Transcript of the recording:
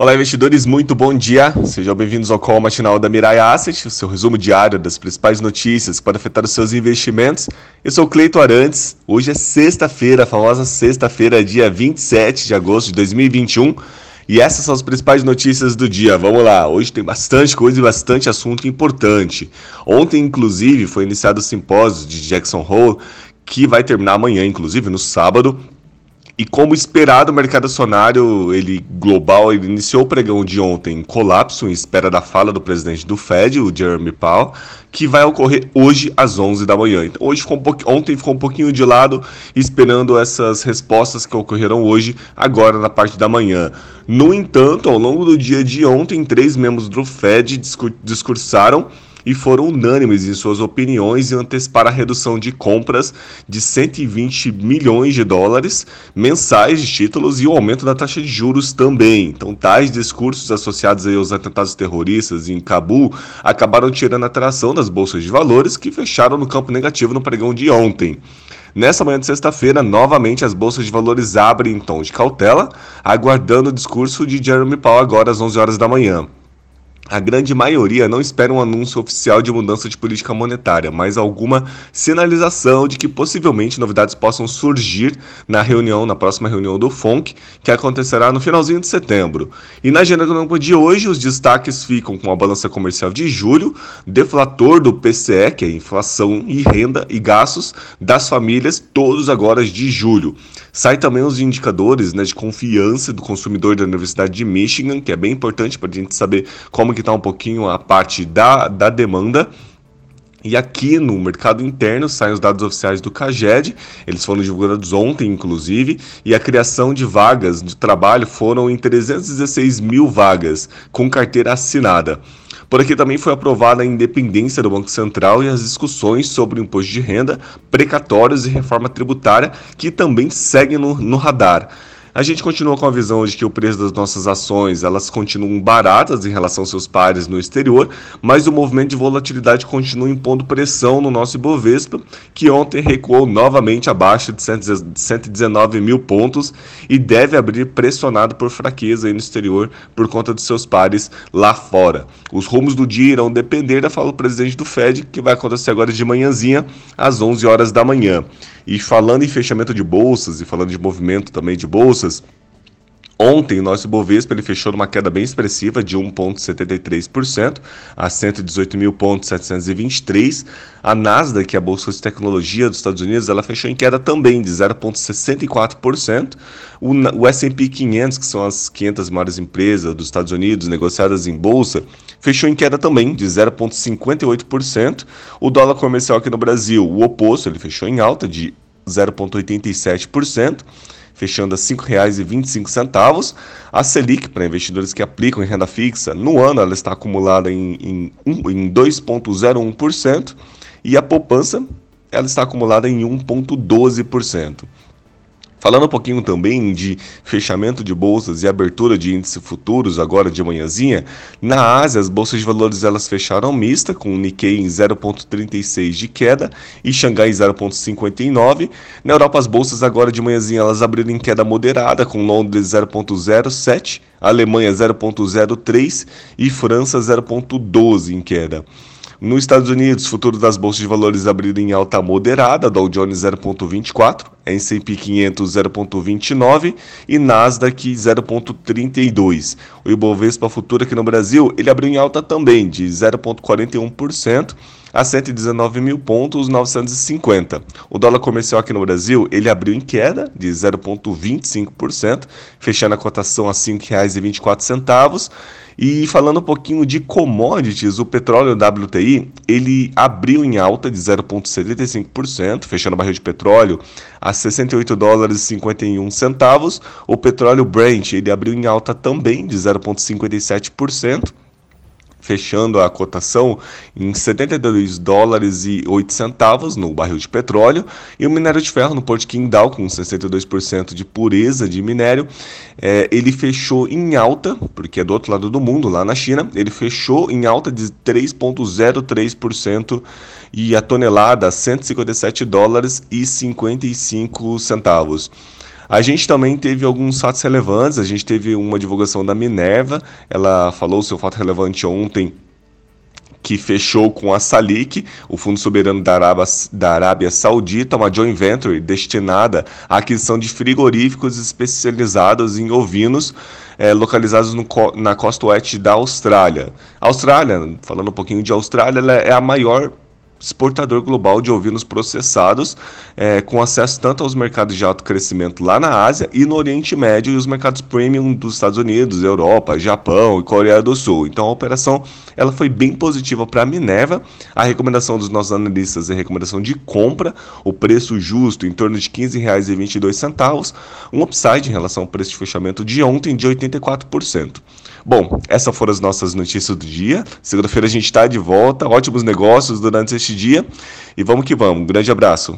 Olá, investidores, muito bom dia. Sejam bem-vindos ao call matinal da Mirai Asset, o seu resumo diário das principais notícias que podem afetar os seus investimentos. Eu sou Cleito Arantes. Hoje é sexta-feira, a famosa sexta-feira, dia 27 de agosto de 2021. E essas são as principais notícias do dia. Vamos lá, hoje tem bastante coisa e bastante assunto importante. Ontem, inclusive, foi iniciado o simpósio de Jackson Hole, que vai terminar amanhã, inclusive, no sábado. E como esperado, o mercado acionário ele, global ele iniciou o pregão de ontem em colapso, em espera da fala do presidente do Fed, o Jeremy Powell, que vai ocorrer hoje às 11 da manhã. Então, hoje ficou um ontem ficou um pouquinho de lado, esperando essas respostas que ocorreram hoje, agora na parte da manhã. No entanto, ao longo do dia de ontem, três membros do Fed discursaram e foram unânimes em suas opiniões e anteciparam a redução de compras de 120 milhões de dólares mensais de títulos e o aumento da taxa de juros também. Então, tais discursos associados aos atentados terroristas em Cabul acabaram tirando a atração das bolsas de valores que fecharam no campo negativo no pregão de ontem. Nessa manhã de sexta-feira, novamente as bolsas de valores abrem em tom de cautela, aguardando o discurso de Jeremy Powell agora às 11 horas da manhã. A grande maioria não espera um anúncio oficial de mudança de política monetária, mas alguma sinalização de que possivelmente novidades possam surgir na reunião, na próxima reunião do FONC, que acontecerá no finalzinho de setembro. E na agenda econômica de hoje, os destaques ficam com a balança comercial de julho, deflator do PCE, que é inflação e renda e gastos das famílias, todos agora de julho. Sai também os indicadores né, de confiança do consumidor da Universidade de Michigan, que é bem importante para a gente saber como que está um pouquinho a parte da, da demanda. E aqui no mercado interno saem os dados oficiais do CAGED, eles foram divulgados ontem, inclusive, e a criação de vagas de trabalho foram em 316 mil vagas com carteira assinada. Por aqui também foi aprovada a independência do Banco Central e as discussões sobre o imposto de renda, precatórios e reforma tributária, que também seguem no, no radar. A gente continua com a visão de que o preço das nossas ações elas continuam baratas em relação aos seus pares no exterior, mas o movimento de volatilidade continua impondo pressão no nosso Ibovespa, que ontem recuou novamente abaixo de 119 mil pontos e deve abrir pressionado por fraqueza no exterior por conta de seus pares lá fora. Os rumos do dia irão depender da fala do presidente do Fed, que vai acontecer agora de manhãzinha, às 11 horas da manhã. E falando em fechamento de bolsas e falando de movimento também de bolsas, Ontem, o nosso Ibovespa ele fechou numa queda bem expressiva de 1,73% a 118.723. A Nasdaq, a bolsa de tecnologia dos Estados Unidos, ela fechou em queda também de 0,64%. O, o S&P 500, que são as 500 maiores empresas dos Estados Unidos negociadas em bolsa, fechou em queda também de 0,58%. O dólar comercial aqui no Brasil, o oposto, ele fechou em alta de 0,87% fechando a R$ 5,25. A Selic, para investidores que aplicam em renda fixa, no ano ela está acumulada em, em, em 2,01% e a poupança ela está acumulada em 1,12%. Falando um pouquinho também de fechamento de bolsas e abertura de índices futuros agora de manhãzinha, na Ásia as bolsas de valores elas fecharam mista com o Nikkei em 0.36 de queda e Xangai em 0.59. Na Europa as bolsas agora de manhãzinha elas abriram em queda moderada com Londres 0.07, Alemanha 0.03 e França 0.12 em queda. Nos Estados Unidos, futuro das bolsas de valores abriram em alta moderada, Dow Jones 0,24, S&P 500 0,29 e Nasdaq 0,32. O Ibovespa futuro aqui no Brasil, ele abriu em alta também, de 0,41% a 119 mil pontos 950. O dólar comercial aqui no Brasil, ele abriu em queda de 0,25%, fechando a cotação a R$ 5,24. E falando um pouquinho de commodities, o petróleo WTI, ele abriu em alta de 0,75%, fechando o barril de petróleo a 68 dólares e 51 centavos. O petróleo Brent, ele abriu em alta também de 0,57% fechando a cotação em 72 dólares e 8 centavos no barril de petróleo, e o minério de ferro no Porto Qingdao, com 62% de pureza de minério, é, ele fechou em alta, porque é do outro lado do mundo, lá na China, ele fechou em alta de 3,03% e a tonelada 157 dólares e 55 centavos. A gente também teve alguns fatos relevantes, a gente teve uma divulgação da Minerva, ela falou seu fato relevante ontem que fechou com a Salik, o Fundo Soberano da Arábia, da Arábia Saudita, uma joint venture destinada à aquisição de frigoríficos especializados em ovinos é, localizados no, na costa oeste da Austrália. Austrália, falando um pouquinho de Austrália, é a maior exportador global de ovinos processados, é, com acesso tanto aos mercados de alto crescimento lá na Ásia e no Oriente Médio e os mercados premium dos Estados Unidos, Europa, Japão e Coreia do Sul. Então a operação ela foi bem positiva para a Minerva. A recomendação dos nossos analistas é recomendação de compra, o preço justo em torno de R$ 15,22, um upside em relação ao preço de fechamento de ontem de 84%. Bom, essas foram as nossas notícias do dia. Segunda-feira a gente está de volta. Ótimos negócios durante este dia. E vamos que vamos. Um grande abraço.